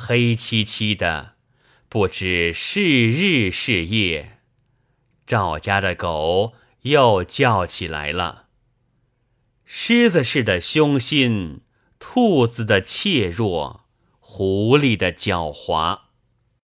黑漆漆的不知是日是夜赵家的狗又叫起来了。狮子似的凶心兔子的怯弱狐狸的狡猾。